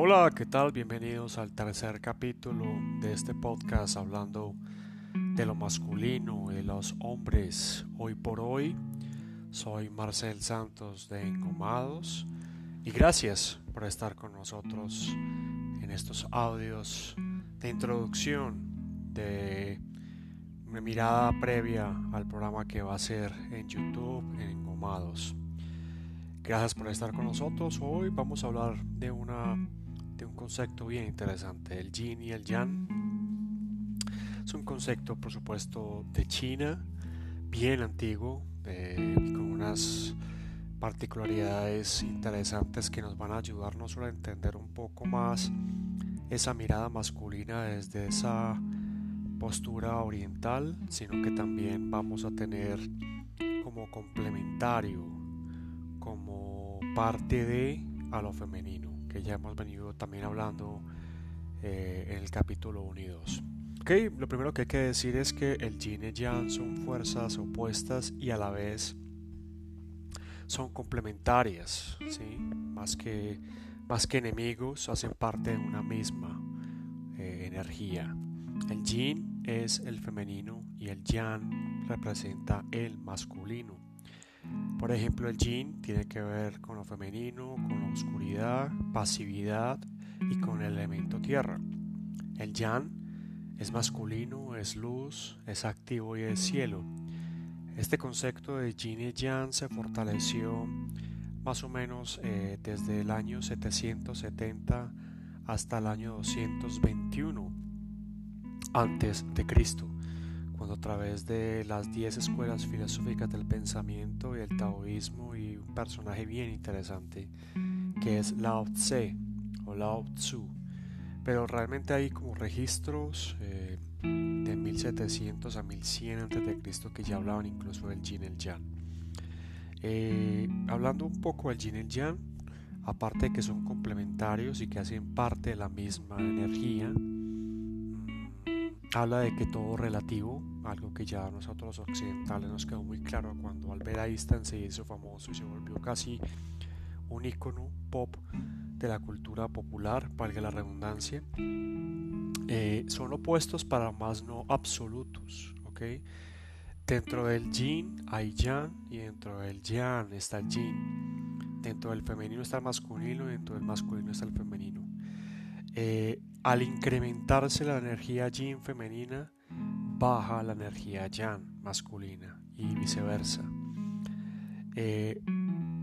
Hola, ¿qué tal? Bienvenidos al tercer capítulo de este podcast hablando de lo masculino, de los hombres. Hoy por hoy soy Marcel Santos de Engomados y gracias por estar con nosotros en estos audios de introducción de una mirada previa al programa que va a ser en YouTube en Engomados. Gracias por estar con nosotros. Hoy vamos a hablar de, una, un concepto bien interesante, el yin y el yang. Es un concepto, por supuesto, de China, bien antiguo, con unas particularidades interesantes que nos van a ayudar no solo a entender un poco más esa mirada masculina desde esa postura oriental, sino que también vamos a tener como complementario como parte de a lo femenino, que ya hemos venido también hablando eh, en el capítulo 1 y 2. Okay, lo primero que hay que decir es que el yin y yang son fuerzas opuestas y a la vez son complementarias, ¿sí? más, que, más que enemigos, hacen parte de una misma eh, energía. El yin es el femenino y el yang representa el masculino. Por ejemplo, el yin tiene que ver con lo femenino, con la oscuridad, pasividad y con el elemento tierra. El yang es masculino, es luz, es activo y es cielo. Este concepto de yin y yang se fortaleció más o menos eh, desde el año 770 hasta el año 221 antes de Cristo cuando a través de las 10 escuelas filosóficas del pensamiento y el taoísmo y un personaje bien interesante que es Lao Tse o Lao Tzu, pero realmente hay como registros eh, de 1700 a 1100 a.C. que ya hablaban incluso del yin el yang. Eh, hablando un poco del yin el yang, aparte de que son complementarios y que hacen parte de la misma energía, habla de que todo relativo, algo que ya a nosotros los occidentales nos quedó muy claro cuando Albert Einstein se hizo famoso y se volvió casi un icono pop de la cultura popular, valga la redundancia, eh, son opuestos para más no absolutos, ¿ok? Dentro del yin hay yang y dentro del yang está el yin. Dentro del femenino está el masculino y dentro del masculino está el femenino. Eh, al incrementarse la energía yin femenina, baja la energía yang masculina y viceversa. Eh,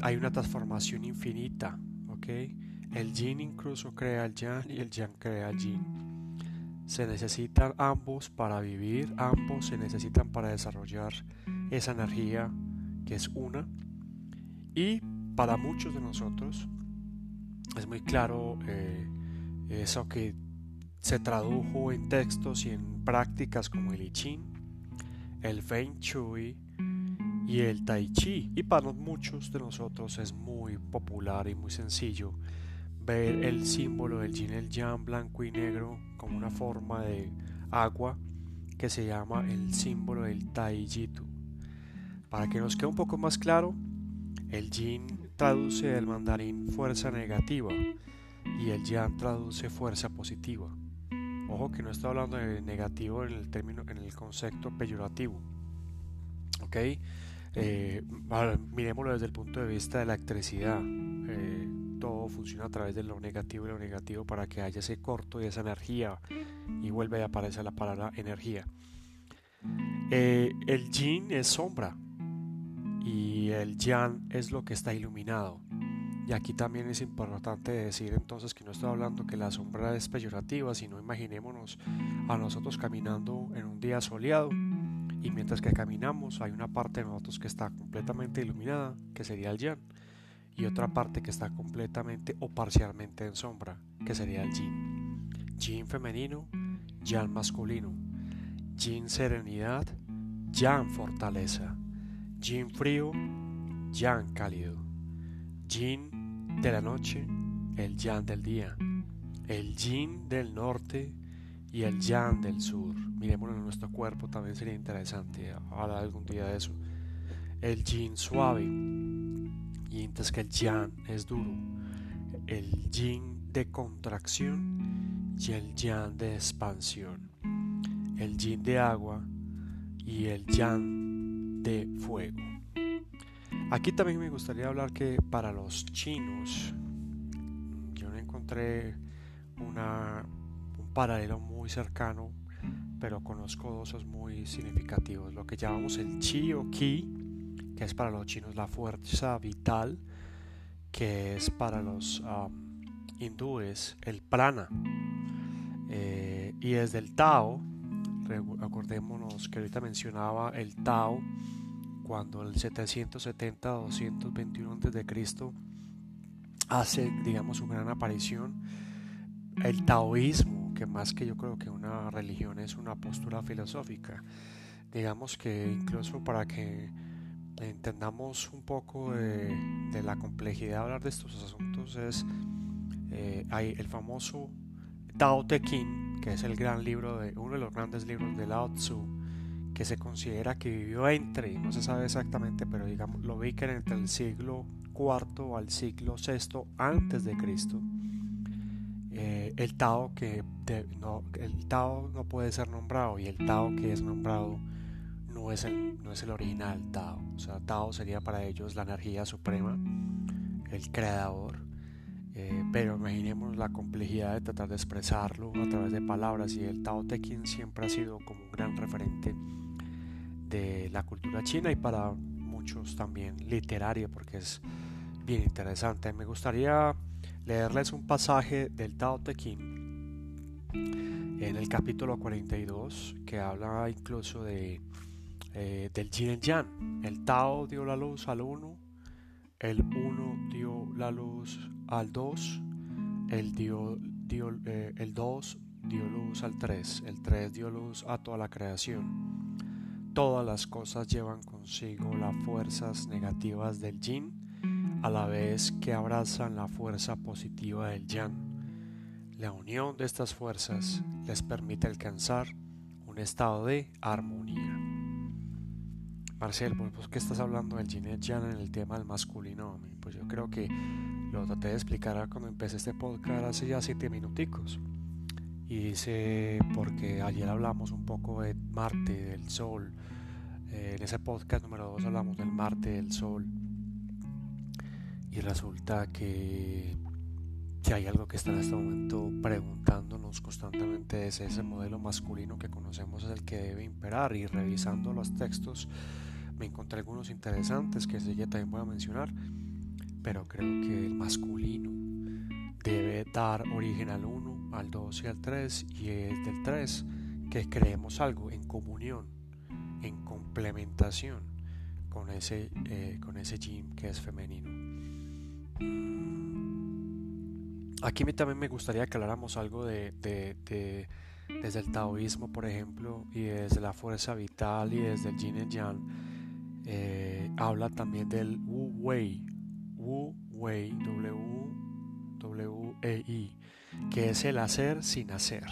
hay una transformación infinita, ¿ok? El yin incluso crea el yang y el yang crea el yin. Se necesitan ambos para vivir, ambos se necesitan para desarrollar esa energía que es una. Y para muchos de nosotros es muy claro eh, eso que se tradujo en textos y en prácticas como el I Ching, el Feng Shui y el Tai Chi. Y para muchos de nosotros es muy popular y muy sencillo ver el símbolo del Yin el Yang blanco y negro como una forma de agua que se llama el símbolo del Tai Jitu. Para que nos quede un poco más claro, el Yin traduce del mandarín fuerza negativa y el Yang traduce fuerza positiva. Ojo que no está hablando de negativo en el término, en el concepto peyorativo. ¿Ok? Eh, miremoslo desde el punto de vista de la electricidad. Eh, todo funciona a través de lo negativo y lo negativo para que haya ese corto y esa energía y vuelve a aparecer la palabra energía. Eh, el yin es sombra y el yang es lo que está iluminado. Y aquí también es importante decir entonces que no estoy hablando que la sombra es peyorativa, sino imaginémonos a nosotros caminando en un día soleado y mientras que caminamos hay una parte de nosotros que está completamente iluminada, que sería el yang, y otra parte que está completamente o parcialmente en sombra, que sería el yin. Yin femenino, yang masculino. Yin serenidad, yang fortaleza. Yin frío, yang cálido. Yin de la noche, el yang del día, el yin del norte y el yang del sur. Miremoslo en nuestro cuerpo, también sería interesante hablar algún día de eso. El yin suave, mientras que el yang es duro. El yin de contracción y el yang de expansión, el yin de agua y el yang de fuego. Aquí también me gustaría hablar que para los chinos, yo no encontré un paralelo muy cercano, pero conozco dos muy significativos. Lo que llamamos el chi o ki, que es para los chinos la fuerza vital, que es para los um, hindúes el prana. Eh, y desde el Tao, acordémonos que ahorita mencionaba el Tao, cuando el 770-221 a.C. hace, digamos, su gran aparición, el taoísmo, que más que yo creo que una religión es una postura filosófica, digamos que incluso para que entendamos un poco de, la complejidad de hablar de estos asuntos es eh, hay el famoso Tao Te Ching, que es el gran libro de uno de los grandes libros de Lao Tzu, que se considera que vivió entre, no se sabe exactamente, pero digamos, lo ubican entre el siglo IV al siglo VI antes de Cristo. Eh, el Tao que no, el Tao no puede ser nombrado y el Tao que es nombrado no es el, no es el original Tao. O sea, Tao sería para ellos la energía suprema, el creador. Eh, pero imaginemos la complejidad de tratar de expresarlo a través de palabras y el Tao Te Ching siempre ha sido como un gran referente de la cultura china y para muchos también literaria porque es bien interesante. Me gustaría leerles un pasaje del Tao Te Ching en el capítulo 42 que habla incluso de eh, del yin y yang. El Tao dio la luz al uno, el uno dio la luz al dos, el, dio, dio, eh, el dos dio luz al tres, el tres dio luz a toda la creación. Todas las cosas llevan consigo las fuerzas negativas del yin a la vez que abrazan la fuerza positiva del yang. La unión de estas fuerzas les permite alcanzar un estado de armonía. Marcel, ¿por qué estás hablando del yin y yang en el tema del masculino? Pues yo creo que lo traté de explicar cuando empecé este podcast hace ya siete minuticos. Y dice, porque ayer hablamos un poco de Marte, del Sol. Eh, en ese podcast número 2 hablamos del Marte, del Sol. Y resulta que, que hay algo que está en este momento preguntándonos constantemente es ese modelo masculino que conocemos es el que debe imperar. Y revisando los textos me encontré algunos interesantes que sí también voy a mencionar. Pero creo que el masculino debe dar origen al 1, al 2 y al 3 y es del 3 que creemos algo en comunión, en complementación con ese, eh, con ese que es femenino. Aquí también me gustaría que habláramos algo de, desde el taoísmo, por ejemplo, y desde la fuerza vital y desde el yin y yang. Eh, habla también del Wu Wei, Wu Wei, W W-E-I, que es el hacer sin hacer,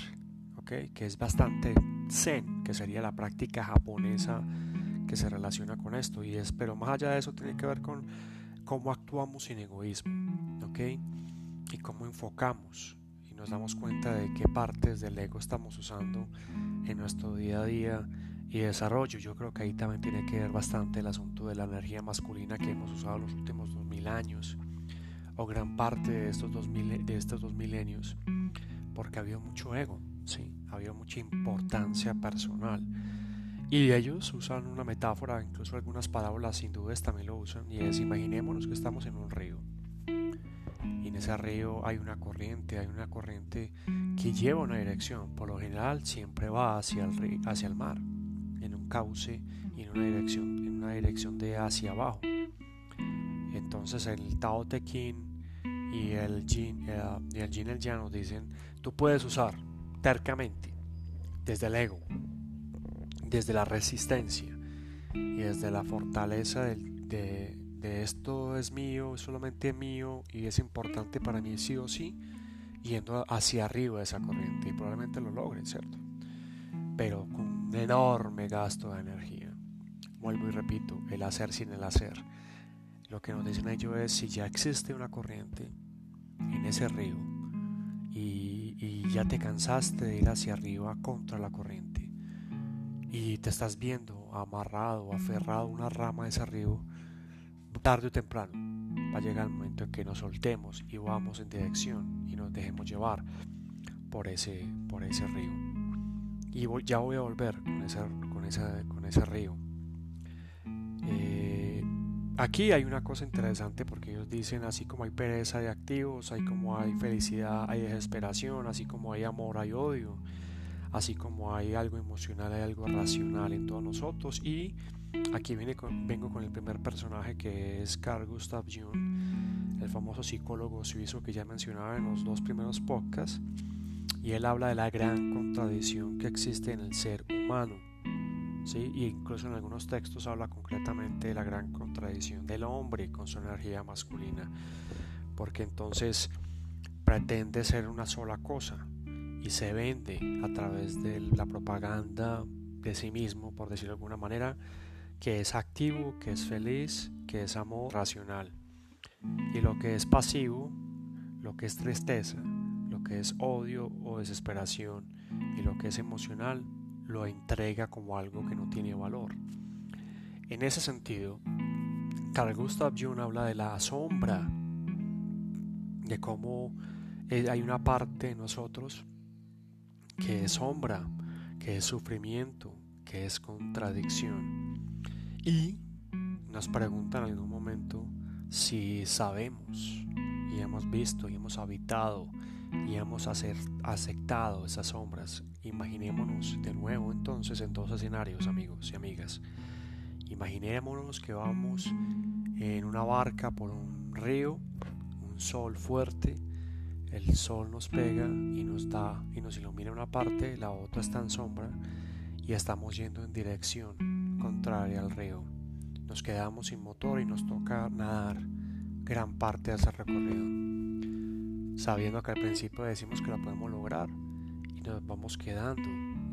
¿okay? que es bastante zen, que sería la práctica japonesa que se relaciona con esto. Y es, pero más allá de eso tiene que ver con cómo actuamos sin egoísmo, ¿okay? y cómo enfocamos y nos damos cuenta de qué partes del ego estamos usando en nuestro día a día y desarrollo. Yo creo que ahí también tiene que ver bastante el asunto de la energía masculina que hemos usado los últimos 2000 años o gran parte de estos dos, de estos dos milenios, porque había mucho ego, sí, había mucha importancia personal. Y ellos usan una metáfora, incluso algunas parábolas sin dudas también lo usan, y es imaginémonos que estamos en un río. Y en ese río hay una corriente, hay una corriente que lleva una dirección. Por lo general siempre va hacia el, hacia el mar, en un cauce y en una dirección, en una dirección de hacia abajo. Entonces el Tao Te Ching y el Jin, eh, y el Jin el Yang nos dicen, tú puedes usar tercamente desde el ego, desde la resistencia y desde la fortaleza de, esto es mío, es solamente mío y es importante para mí sí o sí, yendo hacia arriba de esa corriente y probablemente lo logren, ¿cierto? Pero con un enorme gasto de energía. Vuelvo y repito, el hacer sin el hacer. Lo que nos dicen ellos es si ya existe una corriente en ese río, y, ya te cansaste de ir hacia arriba contra la corriente y te estás viendo amarrado, aferrado a una rama de ese río, tarde o temprano va a llegar el momento en que nos soltemos y vamos en dirección y nos dejemos llevar por ese, por ese río. Y ya voy a volver con ese, con con ese río. Eh, aquí hay una cosa interesante porque ellos dicen así como hay pereza de activos, hay como hay felicidad, hay desesperación, así como hay amor, hay odio así como hay algo emocional, hay algo racional en todos nosotros. Y aquí viene vengo con el primer personaje que es Carl Gustav Jung, el famoso psicólogo suizo que ya mencionaba en los dos primeros podcasts. Y él habla de la gran contradicción que existe en el ser humano. ¿Sí? Y incluso en algunos textos habla concretamente de la gran contradicción del hombre con su energía masculina. Porque entonces pretende ser una sola cosa, y se vende a través de la propaganda de sí mismo, por decirlo de alguna manera, que es activo, que es feliz, que es amor racional. Y lo que es pasivo, lo que es tristeza, lo que es odio o desesperación y lo que es emocional, lo entrega como algo que no tiene valor. En ese sentido, Carl Gustav Jung habla de la sombra, de cómo eh, hay una parte de nosotros que es sombra, que es sufrimiento, que es contradicción. Y nos preguntan en algún momento si sabemos y hemos visto y hemos habitado y hemos aceptado esas sombras. Imaginémonos de nuevo entonces en dos escenarios, amigos y amigas. Imaginémonos que vamos en una barca por un río, un sol fuerte, el sol nos pega y nos da y nos ilumina una parte, la otra está en sombra y estamos yendo en dirección contraria al río. Nos quedamos sin motor y nos toca nadar gran parte de ese recorrido, sabiendo que al principio decimos que lo podemos lograr y nos vamos quedando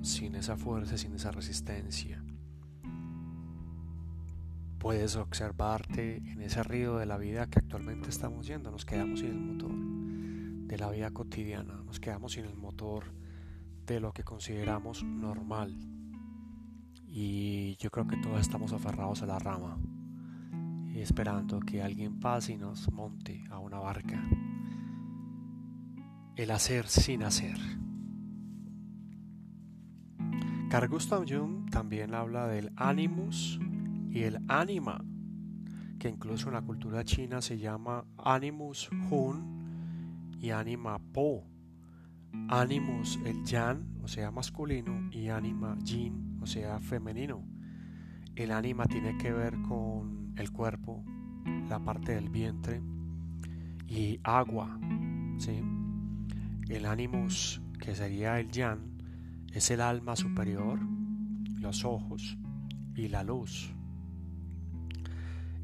sin esa fuerza, sin esa resistencia. Puedes observarte en ese río de la vida que actualmente estamos yendo, nos quedamos sin el motor de la vida cotidiana, nos quedamos sin el motor de lo que consideramos normal. Y yo creo que todos estamos aferrados a la rama, esperando que alguien pase y nos monte a una barca. El hacer sin hacer. Carl Gustav Jung también habla del animus y el anima, que incluso en la cultura china se llama animus hun y anima po. Animus el yan, o sea masculino, y anima yin, o sea femenino. El anima tiene que ver con el cuerpo, la parte del vientre y agua. ¿sí? El animus, que sería el yan, es el alma superior, los ojos y la luz.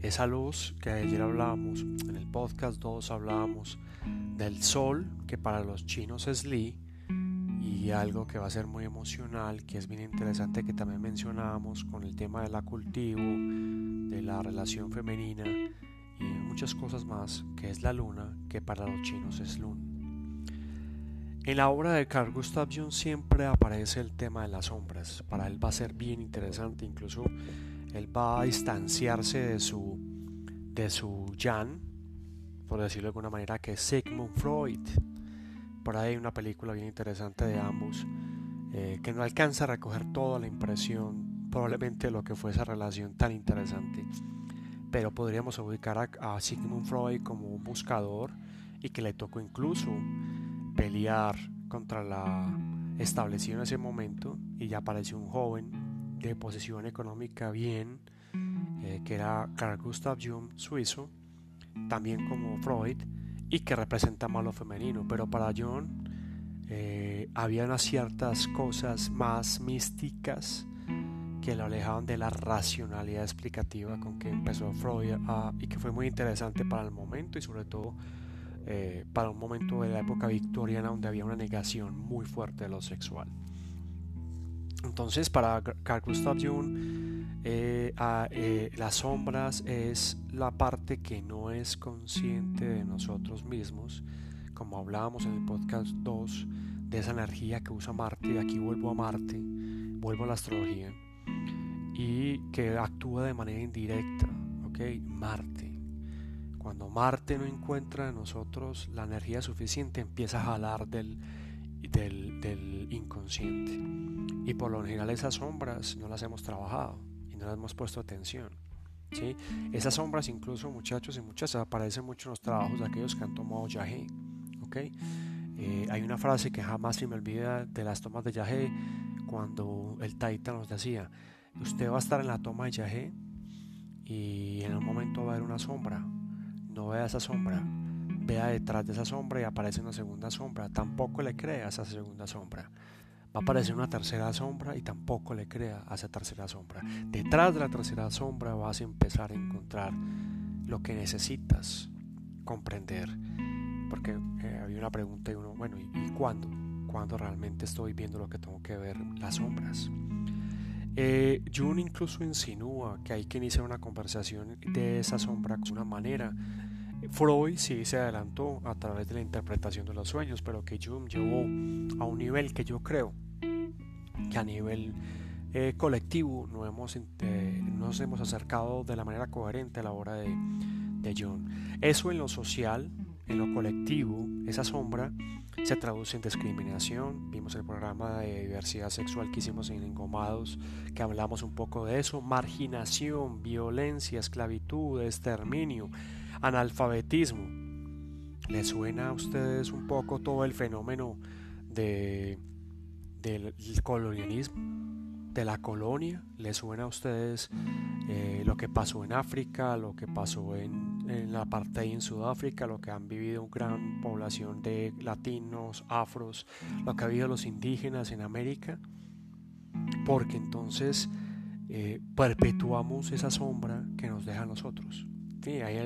Esa luz que ayer hablábamos, en el podcast 2 hablábamos del sol, que para los chinos es Li, y algo que va a ser muy emocional, que es bien interesante, que también mencionábamos con el tema de la cultivo, de la relación femenina y muchas cosas más, que es la luna, que para los chinos es Lun. En la obra de Carl Gustav Jung siempre aparece el tema de las sombras. Para él va a ser bien interesante, incluso él va a distanciarse de su, de su Jan, por decirlo de alguna manera, que es Sigmund Freud. Por ahí hay una película bien interesante de ambos, eh, que no alcanza a recoger toda la impresión, probablemente de lo que fue esa relación tan interesante. Pero podríamos ubicar a, a Sigmund Freud como un buscador y que le tocó incluso pelear contra la establecida en ese momento y ya apareció un joven de posición económica bien, eh, que era Carl Gustav Jung, suizo, también como Freud, y que representa lo femenino. Pero para Jung eh, había unas ciertas cosas más místicas que lo alejaban de la racionalidad explicativa con que empezó Freud y que fue muy interesante para el momento y sobre todo eh, para un momento de la época victoriana donde había una negación muy fuerte de lo sexual. Entonces para Carl Gustav Jung eh, eh, las sombras es la parte que no es consciente de nosotros mismos como hablábamos en el podcast 2, de esa energía que usa Marte, aquí vuelvo a Marte, vuelvo a la astrología, y que actúa de manera indirecta, ¿ok? Marte. Cuando Marte no encuentra en nosotros la energía suficiente, empieza a jalar del, del, inconsciente. Y por lo general esas sombras no las hemos trabajado y no las hemos puesto atención. ¿sí? Esas sombras incluso muchachos y muchachas aparecen mucho en los trabajos de aquellos que han tomado yagé. ¿okay? Eh, hay una frase que jamás se me olvida de las tomas de yagé cuando el taita nos decía, usted va a estar en la toma de yagé y en un momento va a haber una sombra. No vea esa sombra, vea detrás de esa sombra y aparece una segunda sombra. Tampoco le crea esa segunda sombra. Va a aparecer una tercera sombra y tampoco le crea a esa tercera sombra. Detrás de la tercera sombra vas a empezar a encontrar lo que necesitas comprender. Porque eh, había una pregunta y uno, bueno, ¿y, cuándo? ¿Cuándo realmente estoy viendo lo que tengo que ver? Las sombras. Eh, Jung incluso insinúa que hay que iniciar una conversación de esa sombra de una manera. Freud sí se adelantó a través de la interpretación de los sueños, pero que Jung llevó a un nivel que yo creo que a nivel eh, colectivo no hemos, eh, nos hemos acercado de la manera coherente a la hora de, de Jung. Eso en lo social, en lo colectivo, esa sombra se traduce en discriminación. Vimos el programa de diversidad sexual que hicimos en Engomados, que hablamos un poco de eso. Marginación, violencia, esclavitud, exterminio, analfabetismo. ¿Les suena a ustedes un poco todo el fenómeno de del colonialismo, de la colonia. ¿Les suena a ustedes eh, lo que pasó en África, lo que pasó en, en la parte en Sudáfrica, lo que han vivido una gran población de latinos, afros, lo que ha habido los indígenas en América? Porque entonces eh, perpetuamos esa sombra que nos deja a nosotros. Sí, ahí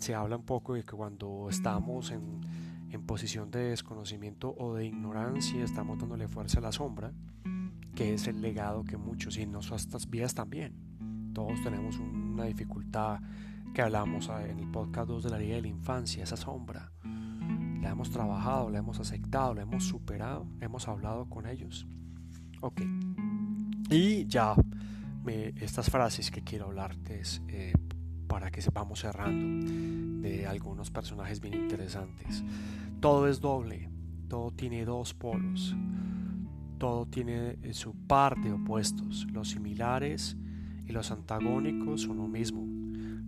se habla un poco de que cuando estamos en posición de desconocimiento o de ignorancia, estamos dándole fuerza a la sombra, que es el legado que muchos y en nuestras vidas también. Todos tenemos una dificultad que hablamos en el podcast 2 de la vida de la infancia, esa sombra. La hemos trabajado, la hemos aceptado, la hemos superado, hemos hablado con ellos. Ok. Y ya, estas frases que quiero hablarte es eh, para que sepamos cerrando de algunos personajes bien interesantes. Todo es doble, todo tiene dos polos, todo tiene eh, su par de opuestos. Los similares y los antagónicos son lo mismo.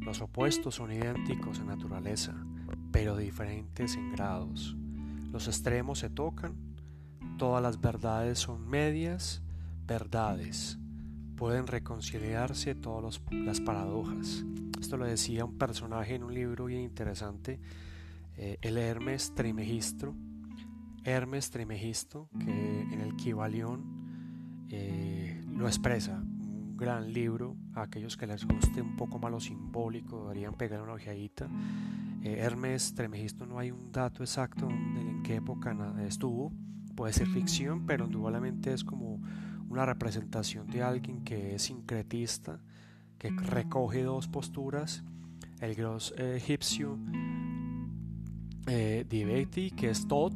Los opuestos son idénticos en naturaleza, pero diferentes en grados. Los extremos se tocan, todas las verdades son medias verdades. Pueden reconciliarse todas las paradojas. Esto lo decía un personaje en un libro bien interesante eh, el Hermes Trimegistro, Hermes Trimegisto, que en el Kibalión eh, lo expresa, un gran libro, a aquellos que les guste un poco más lo simbólico, deberían pegar una ojeadita. Eh, Hermes Trimegisto no hay un dato exacto en qué época estuvo, puede ser ficción, pero indudablemente es como una representación de alguien que es sincretista, que recoge dos posturas, el gros egipcio eh, que es Tod,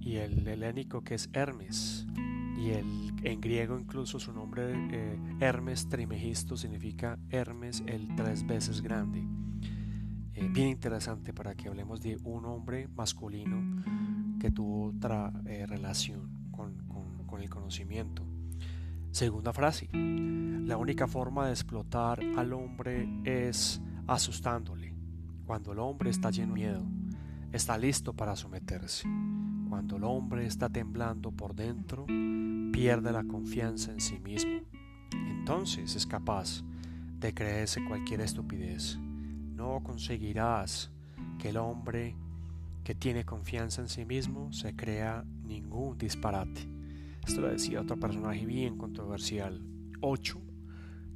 y el helénico que es Hermes. Y el, en griego incluso su nombre eh, Hermes Trimegisto significa Hermes el tres veces grande. Eh, bien interesante para que hablemos de un hombre masculino que tuvo otra eh, relación con, con el conocimiento. Segunda frase, la única forma de explotar al hombre es asustándole, cuando el hombre está lleno de miedo está listo para someterse. Cuando el hombre está temblando por dentro, pierde la confianza en sí mismo. Entonces es capaz de creerse cualquier estupidez. No conseguirás que el hombre que tiene confianza en sí mismo se crea ningún disparate. Esto lo decía otro personaje bien controversial. 8,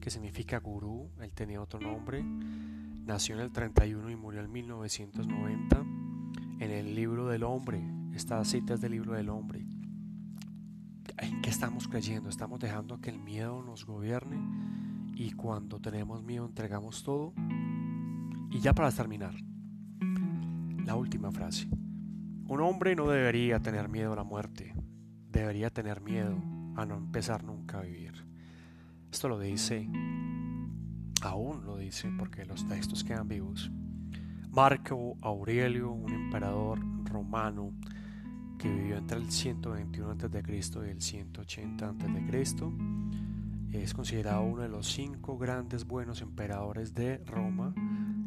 que significa gurú, él tenía otro nombre, nació en el 31 y murió en 1990 en el libro del hombre, estas citas del libro del hombre. ¿En qué estamos creyendo? ¿Estamos dejando que el miedo nos gobierne? Y cuando tenemos miedo entregamos todo. Y ya para terminar, la última frase. Un hombre no debería tener miedo a la muerte, debería tener miedo a no empezar nunca a vivir. Esto lo dice, aún lo dice porque los textos quedan vivos. Marco Aurelio, un emperador romano que vivió entre el 121 a.C. y el 180 a.C., es considerado uno de los cinco grandes buenos emperadores de Roma.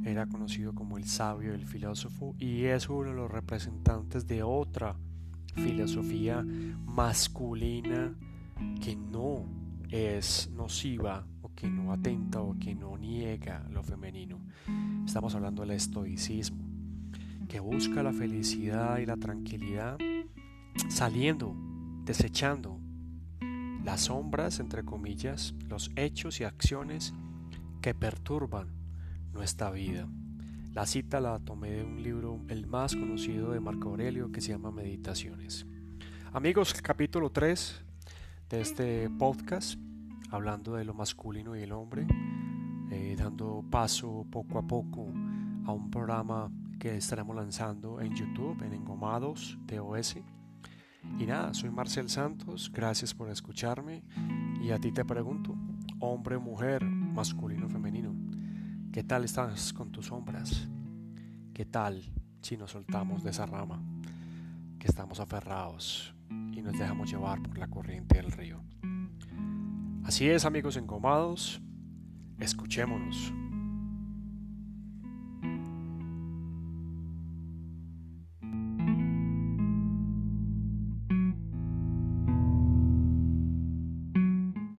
Era conocido como el sabio, el filósofo, y es uno de los representantes de otra filosofía masculina que no es nociva o que no atenta o que no niega lo femenino. Estamos hablando del estoicismo, que busca la felicidad y la tranquilidad saliendo, desechando las sombras, entre comillas, los hechos y acciones que perturban nuestra vida. La cita la tomé de un libro, el más conocido de Marco Aurelio, que se llama Meditaciones. Amigos, capítulo 3 de este podcast, hablando de lo masculino y el hombre, eh, dando paso poco a poco a un programa que estaremos lanzando en YouTube, en Engomados TOS. Y nada, soy Marcel Santos, gracias por escucharme y a ti te pregunto, hombre, mujer, masculino, femenino, ¿qué tal estás con tus sombras? ¿Qué tal si nos soltamos de esa rama? Que estamos aferrados y nos dejamos llevar por la corriente del río. Así es, amigos engomados, escuchémonos.